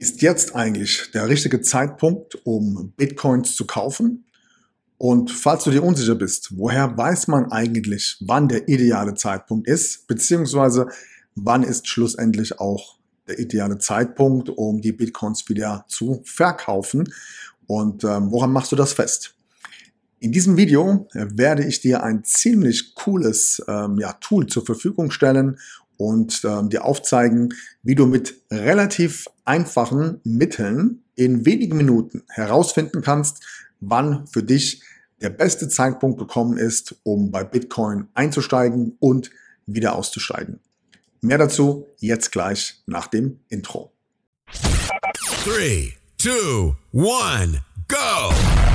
Ist jetzt eigentlich der richtige Zeitpunkt, um Bitcoins zu kaufen? Und falls du dir unsicher bist, woher weiß man eigentlich, wann der ideale Zeitpunkt ist, beziehungsweise wann ist schlussendlich auch der ideale Zeitpunkt, um die Bitcoins wieder zu verkaufen? Und ähm, woran machst du das fest? In diesem Video werde ich dir ein ziemlich cooles ähm, ja, Tool zur Verfügung stellen und ähm, dir aufzeigen, wie du mit relativ einfachen Mitteln in wenigen Minuten herausfinden kannst, wann für dich der beste Zeitpunkt gekommen ist, um bei Bitcoin einzusteigen und wieder auszusteigen. Mehr dazu jetzt gleich nach dem Intro. 3, 2, 1. go.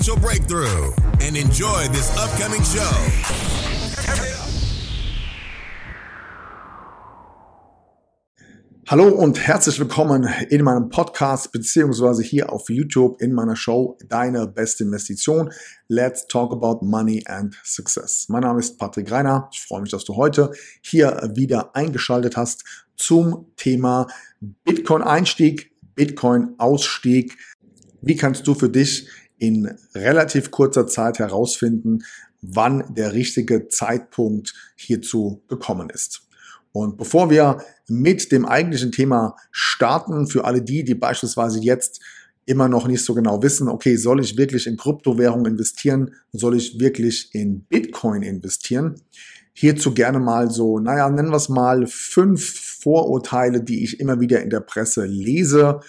breakthrough and enjoy this upcoming show. Hallo und herzlich willkommen in meinem Podcast beziehungsweise hier auf YouTube in meiner Show Deine beste Investition. Let's talk about money and success. Mein Name ist Patrick Reiner. Ich freue mich, dass du heute hier wieder eingeschaltet hast zum Thema Bitcoin Einstieg, Bitcoin Ausstieg wie kannst du für dich in relativ kurzer Zeit herausfinden, wann der richtige Zeitpunkt hierzu gekommen ist? Und bevor wir mit dem eigentlichen Thema starten, für alle die, die beispielsweise jetzt immer noch nicht so genau wissen, okay, soll ich wirklich in Kryptowährung investieren? Soll ich wirklich in Bitcoin investieren? Hierzu gerne mal so, naja, nennen wir es mal fünf Vorurteile, die ich immer wieder in der Presse lese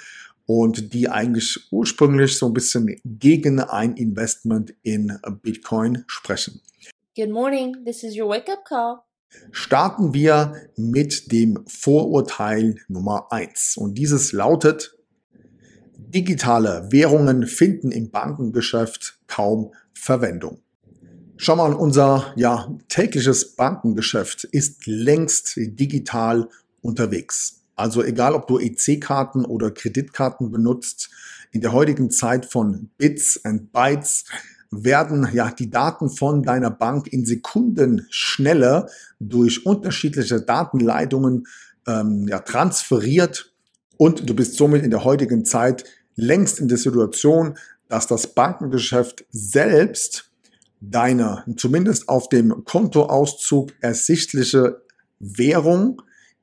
und die eigentlich ursprünglich so ein bisschen gegen ein Investment in Bitcoin sprechen. Good morning, this is your wake-up call. Starten wir mit dem Vorurteil Nummer eins und dieses lautet, digitale Währungen finden im Bankengeschäft kaum Verwendung. Schau mal, unser ja, tägliches Bankengeschäft ist längst digital unterwegs. Also egal, ob du EC-Karten oder Kreditkarten benutzt, in der heutigen Zeit von Bits and Bytes werden ja die Daten von deiner Bank in Sekunden schneller durch unterschiedliche Datenleitungen ähm, ja, transferiert. Und du bist somit in der heutigen Zeit längst in der Situation, dass das Bankengeschäft selbst deine zumindest auf dem Kontoauszug ersichtliche Währung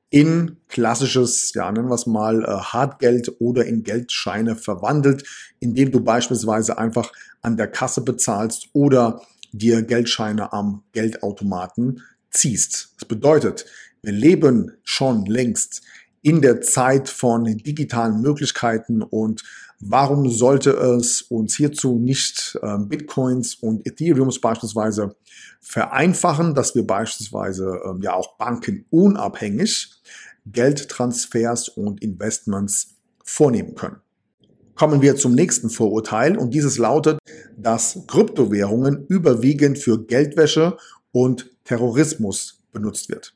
in klassisches, ja, nennen wir es mal, äh, Hartgeld oder in Geldscheine verwandelt, indem du beispielsweise einfach an der Kasse bezahlst oder dir Geldscheine am Geldautomaten ziehst. Das bedeutet, wir leben schon längst in der Zeit von digitalen Möglichkeiten und warum sollte es uns hierzu nicht äh, Bitcoins und Ethereums beispielsweise vereinfachen, dass wir beispielsweise äh, ja auch bankenunabhängig Geldtransfers und Investments vornehmen können. Kommen wir zum nächsten Vorurteil und dieses lautet, dass Kryptowährungen überwiegend für Geldwäsche und Terrorismus benutzt wird.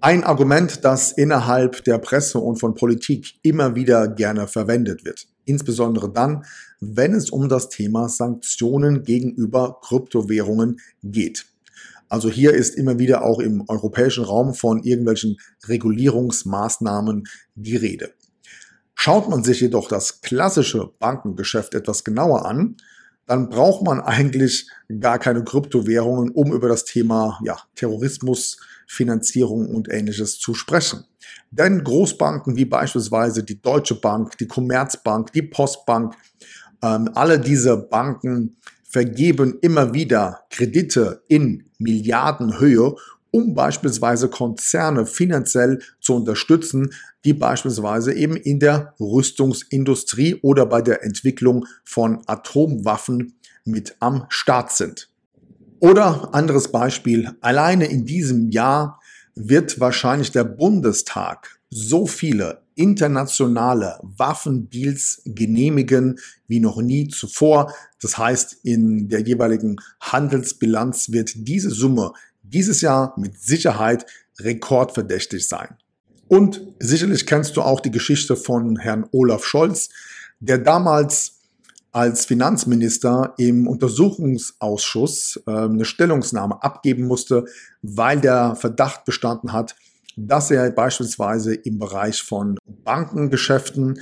Ein Argument, das innerhalb der Presse und von Politik immer wieder gerne verwendet wird. Insbesondere dann, wenn es um das Thema Sanktionen gegenüber Kryptowährungen geht. Also hier ist immer wieder auch im europäischen Raum von irgendwelchen Regulierungsmaßnahmen die Rede. Schaut man sich jedoch das klassische Bankengeschäft etwas genauer an, dann braucht man eigentlich gar keine Kryptowährungen, um über das Thema ja, Terrorismus, Finanzierung und ähnliches zu sprechen. Denn Großbanken wie beispielsweise die Deutsche Bank, die Commerzbank, die Postbank, ähm, alle diese Banken vergeben immer wieder Kredite in Milliardenhöhe, um beispielsweise Konzerne finanziell zu unterstützen, die beispielsweise eben in der Rüstungsindustrie oder bei der Entwicklung von Atomwaffen mit am Start sind. Oder anderes Beispiel, alleine in diesem Jahr wird wahrscheinlich der Bundestag so viele internationale Waffendeals genehmigen wie noch nie zuvor. Das heißt, in der jeweiligen Handelsbilanz wird diese Summe dieses Jahr mit Sicherheit rekordverdächtig sein. Und sicherlich kennst du auch die Geschichte von Herrn Olaf Scholz, der damals als Finanzminister im Untersuchungsausschuss äh, eine Stellungnahme abgeben musste, weil der Verdacht bestanden hat, dass er beispielsweise im Bereich von Bankengeschäften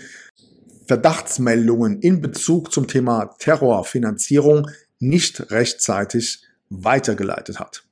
Verdachtsmeldungen in Bezug zum Thema Terrorfinanzierung nicht rechtzeitig weitergeleitet hat.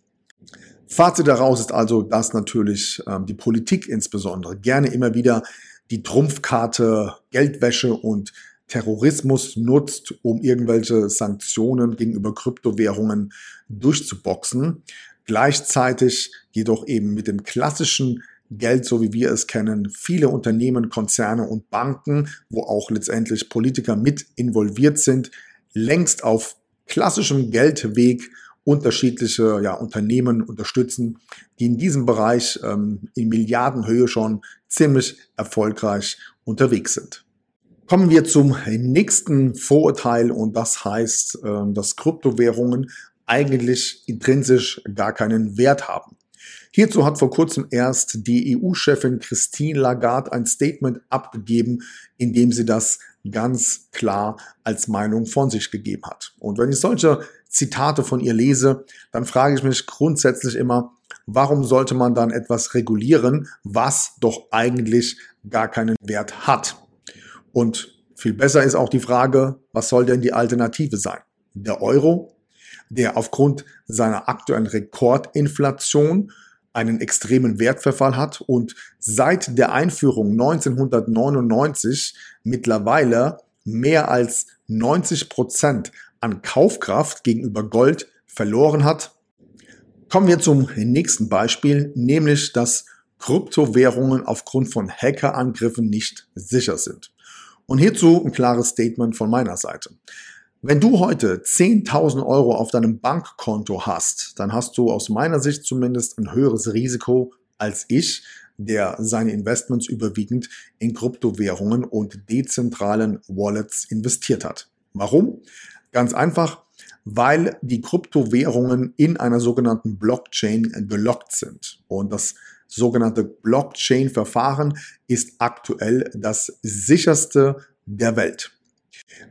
Fazit daraus ist also, dass natürlich ähm, die Politik insbesondere gerne immer wieder die Trumpfkarte Geldwäsche und Terrorismus nutzt, um irgendwelche Sanktionen gegenüber Kryptowährungen durchzuboxen. Gleichzeitig jedoch eben mit dem klassischen Geld, so wie wir es kennen, viele Unternehmen, Konzerne und Banken, wo auch letztendlich Politiker mit involviert sind, längst auf klassischem Geldweg unterschiedliche ja, Unternehmen unterstützen, die in diesem Bereich ähm, in Milliardenhöhe schon ziemlich erfolgreich unterwegs sind. Kommen wir zum nächsten Vorurteil und das heißt, ähm, dass Kryptowährungen eigentlich intrinsisch gar keinen Wert haben. Hierzu hat vor kurzem erst die EU-Chefin Christine Lagarde ein Statement abgegeben, in dem sie das ganz klar als Meinung von sich gegeben hat. Und wenn ich solche Zitate von ihr lese, dann frage ich mich grundsätzlich immer, warum sollte man dann etwas regulieren, was doch eigentlich gar keinen Wert hat? Und viel besser ist auch die Frage, was soll denn die Alternative sein? Der Euro, der aufgrund seiner aktuellen Rekordinflation einen extremen Wertverfall hat und seit der Einführung 1999 mittlerweile mehr als 90 Prozent an Kaufkraft gegenüber Gold verloren hat. Kommen wir zum nächsten Beispiel, nämlich dass Kryptowährungen aufgrund von Hackerangriffen nicht sicher sind. Und hierzu ein klares Statement von meiner Seite. Wenn du heute 10.000 Euro auf deinem Bankkonto hast, dann hast du aus meiner Sicht zumindest ein höheres Risiko als ich, der seine Investments überwiegend in Kryptowährungen und dezentralen Wallets investiert hat. Warum? Ganz einfach, weil die Kryptowährungen in einer sogenannten Blockchain gelockt sind. Und das sogenannte Blockchain-Verfahren ist aktuell das sicherste der Welt.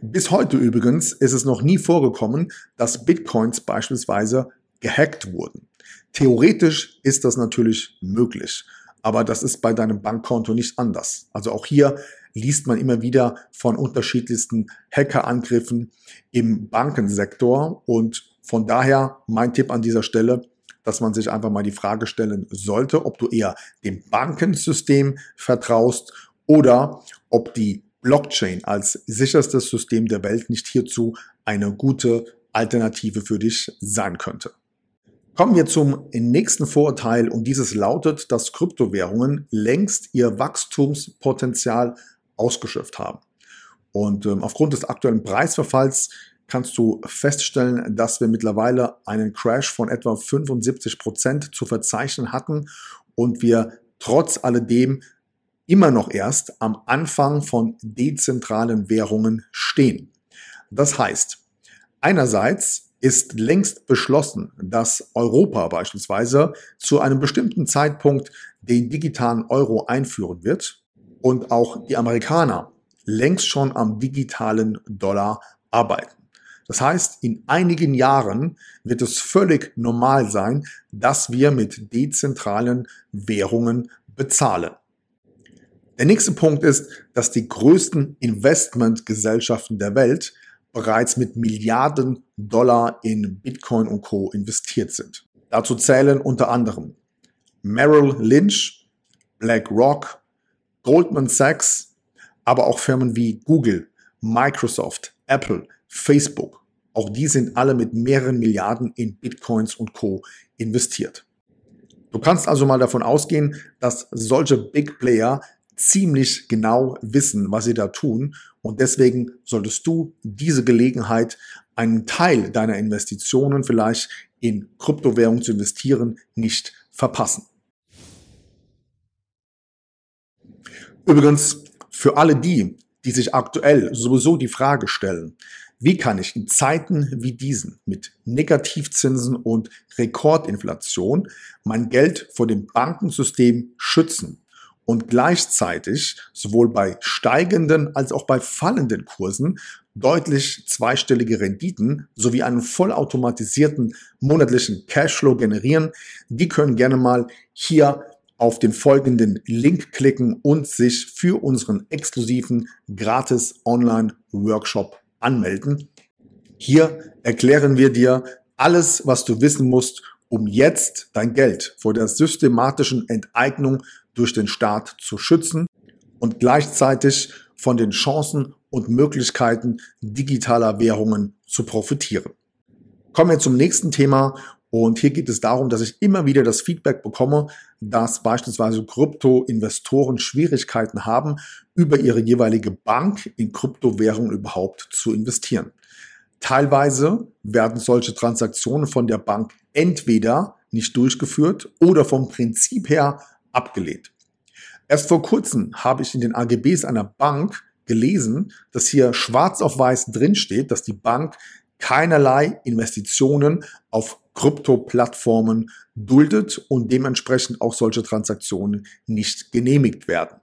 Bis heute übrigens ist es noch nie vorgekommen, dass Bitcoins beispielsweise gehackt wurden. Theoretisch ist das natürlich möglich, aber das ist bei deinem Bankkonto nicht anders. Also auch hier liest man immer wieder von unterschiedlichsten Hackerangriffen im Bankensektor und von daher mein Tipp an dieser Stelle, dass man sich einfach mal die Frage stellen sollte, ob du eher dem Bankensystem vertraust oder ob die Blockchain als sicherstes System der Welt nicht hierzu eine gute Alternative für dich sein könnte. Kommen wir zum nächsten Vorurteil und dieses lautet, dass Kryptowährungen längst ihr Wachstumspotenzial ausgeschöpft haben. Und ähm, aufgrund des aktuellen Preisverfalls kannst du feststellen, dass wir mittlerweile einen Crash von etwa 75 Prozent zu verzeichnen hatten und wir trotz alledem immer noch erst am Anfang von dezentralen Währungen stehen. Das heißt, einerseits ist längst beschlossen, dass Europa beispielsweise zu einem bestimmten Zeitpunkt den digitalen Euro einführen wird und auch die Amerikaner längst schon am digitalen Dollar arbeiten. Das heißt, in einigen Jahren wird es völlig normal sein, dass wir mit dezentralen Währungen bezahlen. Der nächste Punkt ist, dass die größten Investmentgesellschaften der Welt bereits mit Milliarden Dollar in Bitcoin und Co. investiert sind. Dazu zählen unter anderem Merrill Lynch, BlackRock, Goldman Sachs, aber auch Firmen wie Google, Microsoft, Apple, Facebook. Auch die sind alle mit mehreren Milliarden in Bitcoins und Co investiert. Du kannst also mal davon ausgehen, dass solche Big Player ziemlich genau wissen, was sie da tun. Und deswegen solltest du diese Gelegenheit, einen Teil deiner Investitionen vielleicht in Kryptowährung zu investieren, nicht verpassen. Übrigens, für alle die, die sich aktuell sowieso die Frage stellen, wie kann ich in Zeiten wie diesen mit Negativzinsen und Rekordinflation mein Geld vor dem Bankensystem schützen und gleichzeitig sowohl bei steigenden als auch bei fallenden Kursen deutlich zweistellige Renditen sowie einen vollautomatisierten monatlichen Cashflow generieren, die können gerne mal hier auf den folgenden Link klicken und sich für unseren exklusiven gratis Online-Workshop anmelden. Hier erklären wir dir alles, was du wissen musst, um jetzt dein Geld vor der systematischen Enteignung durch den Staat zu schützen und gleichzeitig von den Chancen und Möglichkeiten digitaler Währungen zu profitieren. Kommen wir zum nächsten Thema und hier geht es darum, dass ich immer wieder das Feedback bekomme, dass beispielsweise Krypto-Investoren Schwierigkeiten haben, über ihre jeweilige Bank in Kryptowährungen überhaupt zu investieren. Teilweise werden solche Transaktionen von der Bank entweder nicht durchgeführt oder vom Prinzip her abgelehnt. Erst vor kurzem habe ich in den AGBs einer Bank gelesen, dass hier schwarz auf weiß drinsteht, dass die Bank keinerlei Investitionen auf Krypto-Plattformen duldet und dementsprechend auch solche Transaktionen nicht genehmigt werden.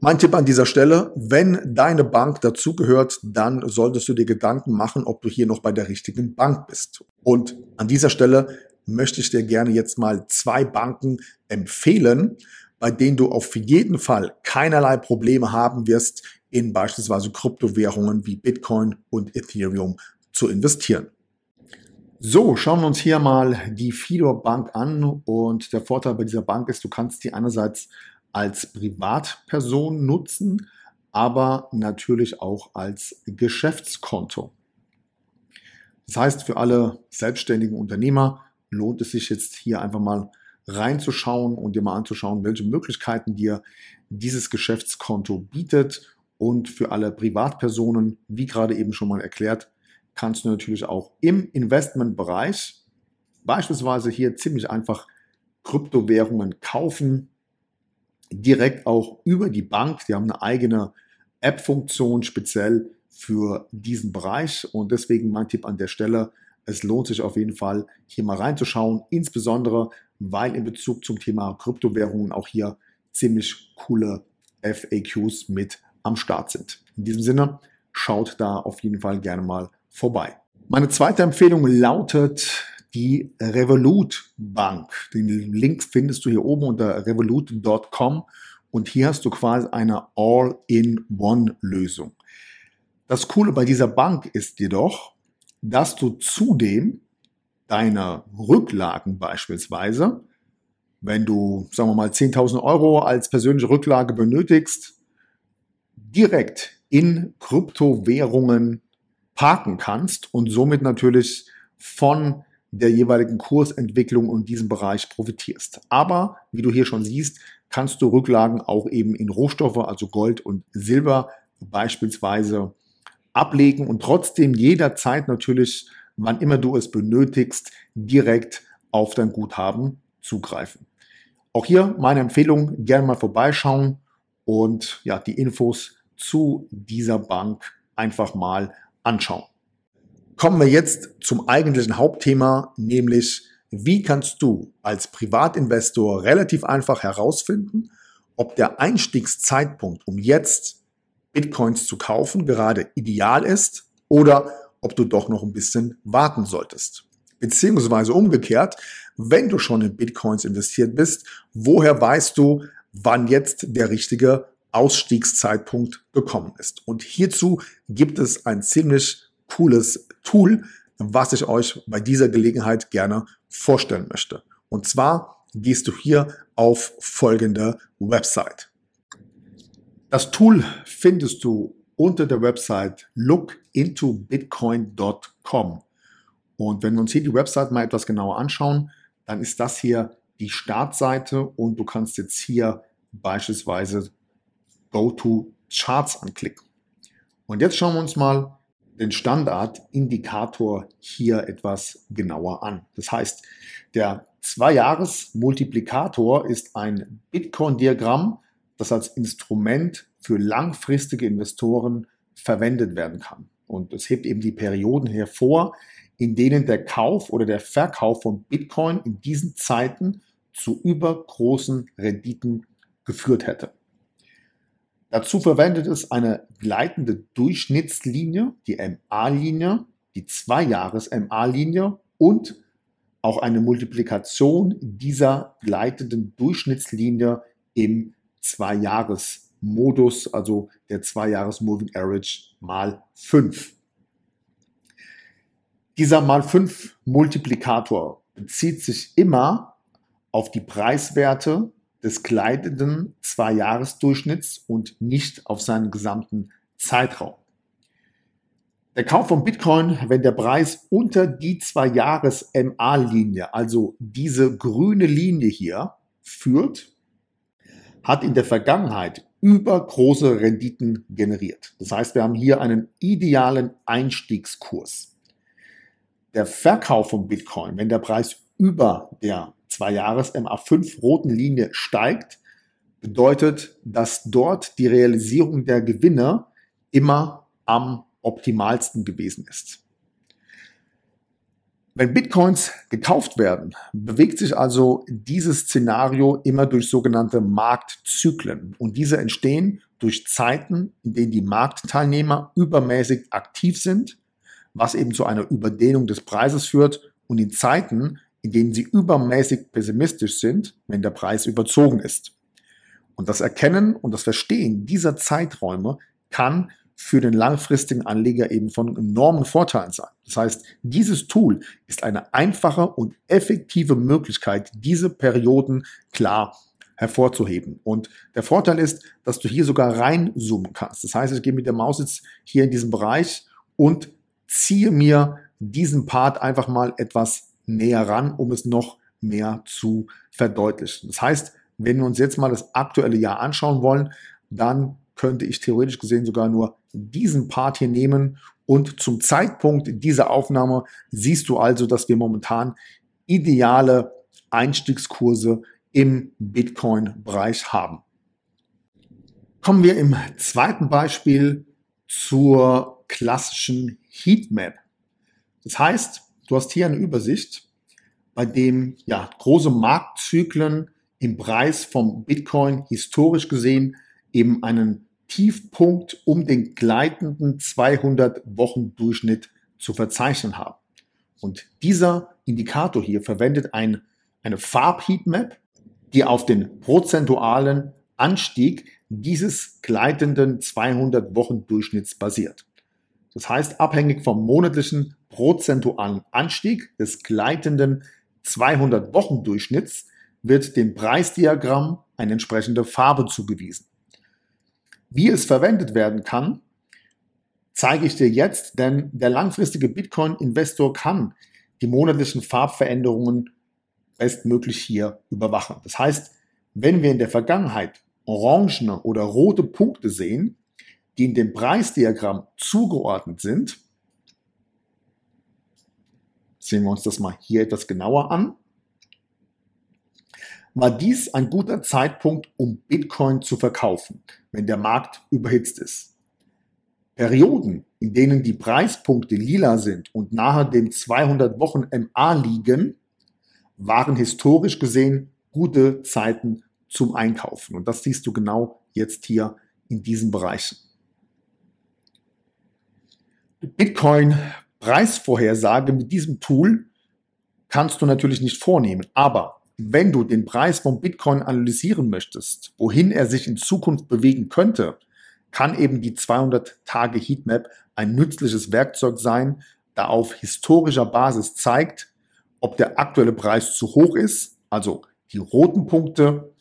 Mein Tipp an dieser Stelle, wenn deine Bank dazugehört, dann solltest du dir Gedanken machen, ob du hier noch bei der richtigen Bank bist. Und an dieser Stelle möchte ich dir gerne jetzt mal zwei Banken empfehlen, bei denen du auf jeden Fall keinerlei Probleme haben wirst, in beispielsweise Kryptowährungen wie Bitcoin und Ethereum zu investieren. So, schauen wir uns hier mal die Fidor Bank an und der Vorteil bei dieser Bank ist, du kannst die einerseits als Privatperson nutzen, aber natürlich auch als Geschäftskonto. Das heißt, für alle selbstständigen Unternehmer lohnt es sich jetzt hier einfach mal reinzuschauen und dir mal anzuschauen, welche Möglichkeiten dir dieses Geschäftskonto bietet. Und für alle Privatpersonen, wie gerade eben schon mal erklärt, kannst du natürlich auch im Investmentbereich beispielsweise hier ziemlich einfach Kryptowährungen kaufen, direkt auch über die Bank. Die haben eine eigene App-Funktion speziell für diesen Bereich und deswegen mein Tipp an der Stelle, es lohnt sich auf jeden Fall hier mal reinzuschauen, insbesondere weil in Bezug zum Thema Kryptowährungen auch hier ziemlich coole FAQs mit am Start sind. In diesem Sinne, schaut da auf jeden Fall gerne mal vorbei. Meine zweite Empfehlung lautet die Revolut Bank. Den Link findest du hier oben unter revolut.com und hier hast du quasi eine All-in-One-Lösung. Das Coole bei dieser Bank ist jedoch, dass du zudem deine Rücklagen beispielsweise, wenn du, sagen wir mal, 10.000 Euro als persönliche Rücklage benötigst, direkt in Kryptowährungen parken kannst und somit natürlich von der jeweiligen Kursentwicklung in diesem Bereich profitierst. Aber wie du hier schon siehst, kannst du Rücklagen auch eben in Rohstoffe, also Gold und Silber beispielsweise ablegen und trotzdem jederzeit natürlich, wann immer du es benötigst, direkt auf dein Guthaben zugreifen. Auch hier meine Empfehlung, gerne mal vorbeischauen und ja, die Infos zu dieser Bank einfach mal anschauen. Kommen wir jetzt zum eigentlichen Hauptthema, nämlich wie kannst du als Privatinvestor relativ einfach herausfinden, ob der Einstiegszeitpunkt, um jetzt Bitcoins zu kaufen, gerade ideal ist oder ob du doch noch ein bisschen warten solltest. Beziehungsweise umgekehrt, wenn du schon in Bitcoins investiert bist, woher weißt du, wann jetzt der richtige Ausstiegszeitpunkt gekommen ist? Und hierzu gibt es ein ziemlich cooles Tool, was ich euch bei dieser Gelegenheit gerne vorstellen möchte. Und zwar gehst du hier auf folgende Website. Das Tool findest du unter der Website lookintobitcoin.com. Und wenn wir uns hier die Website mal etwas genauer anschauen, dann ist das hier die Startseite und du kannst jetzt hier beispielsweise Go to Charts anklicken. Und jetzt schauen wir uns mal den Standardindikator hier etwas genauer an. Das heißt, der Zwei-Jahres-Multiplikator ist ein Bitcoin-Diagramm, das als Instrument für langfristige Investoren verwendet werden kann. Und es hebt eben die Perioden hervor, in denen der Kauf oder der Verkauf von Bitcoin in diesen Zeiten zu übergroßen Renditen geführt hätte. Dazu verwendet es eine gleitende Durchschnittslinie, die MA-Linie, die Zwei-Jahres-MA-Linie und auch eine Multiplikation dieser gleitenden Durchschnittslinie im Zwei-Jahres-Modus, also der Zwei-Jahres-Moving Average mal 5. Dieser mal 5 Multiplikator bezieht sich immer auf die Preiswerte des gleitenden Zwei-Jahres-Durchschnitts und nicht auf seinen gesamten Zeitraum. Der Kauf von Bitcoin, wenn der Preis unter die Zwei-Jahres-MA-Linie, also diese grüne Linie hier, führt, hat in der Vergangenheit übergroße Renditen generiert. Das heißt, wir haben hier einen idealen Einstiegskurs. Der Verkauf von Bitcoin, wenn der Preis über der 2-Jahres MA5 roten Linie steigt, bedeutet, dass dort die Realisierung der Gewinne immer am optimalsten gewesen ist. Wenn Bitcoins gekauft werden, bewegt sich also dieses Szenario immer durch sogenannte Marktzyklen. Und diese entstehen durch Zeiten, in denen die Marktteilnehmer übermäßig aktiv sind, was eben zu einer Überdehnung des Preises führt, und in Zeiten, in denen sie übermäßig pessimistisch sind, wenn der Preis überzogen ist. Und das Erkennen und das Verstehen dieser Zeiträume kann für den langfristigen Anleger eben von enormen Vorteilen sein. Das heißt, dieses Tool ist eine einfache und effektive Möglichkeit, diese Perioden klar hervorzuheben. Und der Vorteil ist, dass du hier sogar reinzoomen kannst. Das heißt, ich gehe mit der Maus jetzt hier in diesen Bereich und ziehe mir diesen Part einfach mal etwas näher ran, um es noch mehr zu verdeutlichen. Das heißt, wenn wir uns jetzt mal das aktuelle Jahr anschauen wollen, dann könnte ich theoretisch gesehen sogar nur diesen Part hier nehmen und zum Zeitpunkt dieser Aufnahme siehst du also, dass wir momentan ideale Einstiegskurse im Bitcoin-Bereich haben. Kommen wir im zweiten Beispiel zur klassischen Heatmap. Das heißt, du hast hier eine Übersicht, bei dem ja große Marktzyklen im Preis vom Bitcoin historisch gesehen eben einen Tiefpunkt um den gleitenden 200-Wochen-Durchschnitt zu verzeichnen haben. Und dieser Indikator hier verwendet ein, eine Farbheatmap, die auf den prozentualen Anstieg dieses gleitenden 200-Wochen-Durchschnitts basiert. Das heißt, abhängig vom monatlichen prozentualen Anstieg des gleitenden 200-Wochen-Durchschnitts wird dem Preisdiagramm eine entsprechende Farbe zugewiesen. Wie es verwendet werden kann, zeige ich dir jetzt, denn der langfristige Bitcoin-Investor kann die monatlichen Farbveränderungen bestmöglich hier überwachen. Das heißt, wenn wir in der Vergangenheit orangene oder rote Punkte sehen, die in dem Preisdiagramm zugeordnet sind, sehen wir uns das mal hier etwas genauer an, war dies ein guter Zeitpunkt, um Bitcoin zu verkaufen, wenn der Markt überhitzt ist. Perioden, in denen die Preispunkte lila sind und nahe dem 200 Wochen MA liegen, waren historisch gesehen gute Zeiten zum Einkaufen. Und das siehst du genau jetzt hier in diesen Bereichen. Bitcoin Preisvorhersage mit diesem Tool kannst du natürlich nicht vornehmen, aber wenn du den Preis von Bitcoin analysieren möchtest, wohin er sich in Zukunft bewegen könnte, kann eben die 200 Tage Heatmap ein nützliches Werkzeug sein, da auf historischer Basis zeigt, ob der aktuelle Preis zu hoch ist, also die roten Punkte,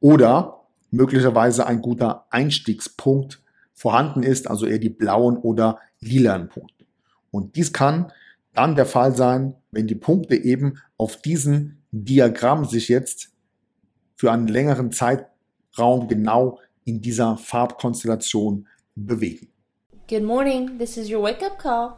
oder möglicherweise ein guter Einstiegspunkt vorhanden ist, also eher die blauen oder lilanen Punkte. Und dies kann dann der Fall sein, wenn die Punkte eben auf diesen Diagramm sich jetzt für einen längeren Zeitraum genau in dieser Farbkonstellation bewegen. Good morning, this is your wake-up call.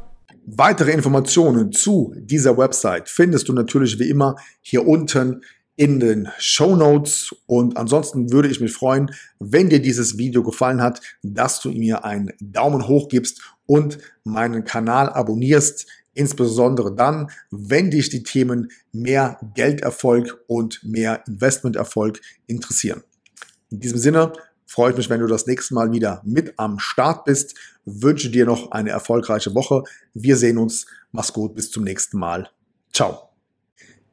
Weitere Informationen zu dieser Website findest du natürlich wie immer hier unten in den Show Notes. Und ansonsten würde ich mich freuen, wenn dir dieses Video gefallen hat, dass du mir einen Daumen hoch gibst und meinen Kanal abonnierst. Insbesondere dann, wenn dich die Themen mehr Gelderfolg und mehr Investmenterfolg interessieren. In diesem Sinne freue ich mich, wenn du das nächste Mal wieder mit am Start bist. Wünsche dir noch eine erfolgreiche Woche. Wir sehen uns. Mach's gut. Bis zum nächsten Mal. Ciao.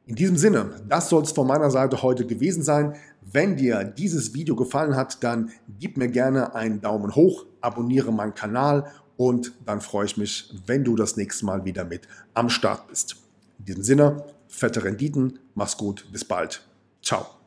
In diesem Sinne, das soll es von meiner Seite heute gewesen sein. Wenn dir dieses Video gefallen hat, dann gib mir gerne einen Daumen hoch, abonniere meinen Kanal und dann freue ich mich, wenn du das nächste Mal wieder mit am Start bist. In diesem Sinne, fette Renditen, mach's gut, bis bald. Ciao.